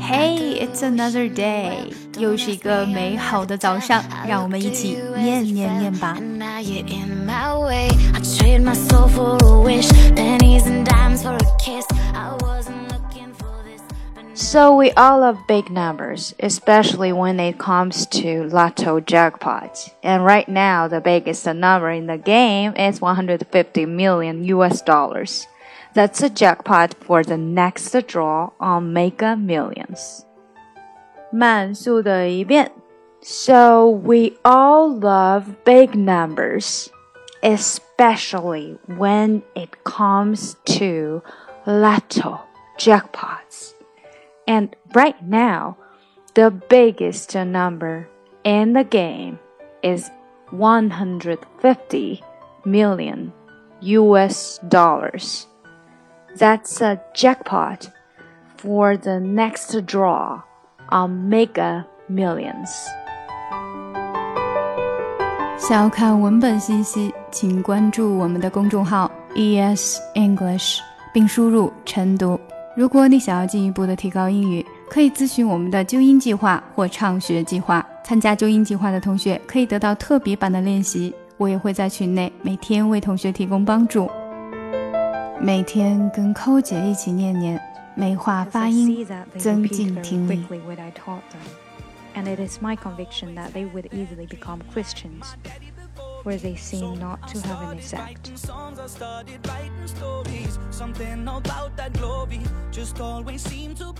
Hey, it's another day，又是一个美好的早上，让我们一起念念念吧。So we all love big numbers, especially when it comes to lotto jackpot. And right now, the biggest number in the game is 150 million US dollars. That's a jackpot for the next draw on Mega Millions. 慢速的一遍. So we all love big numbers, especially when it comes to lotto jackpots. And right now, the biggest number in the game is 150 million US dollars. That's a jackpot for the next draw on Mega Millions. 想要看文本信息，请关注我们的公众号 ES English，并输入晨读。如果你想要进一步的提高英语，可以咨询我们的纠音计划或畅学计划。参加纠音计划的同学可以得到特别版的练习，我也会在群内每天为同学提供帮助。每天跟寇姐一起念念，美化发音，增进听力。And it is my conviction that they would easily become Christians, where they seem not to have an effect. Something about that glory just always seemed to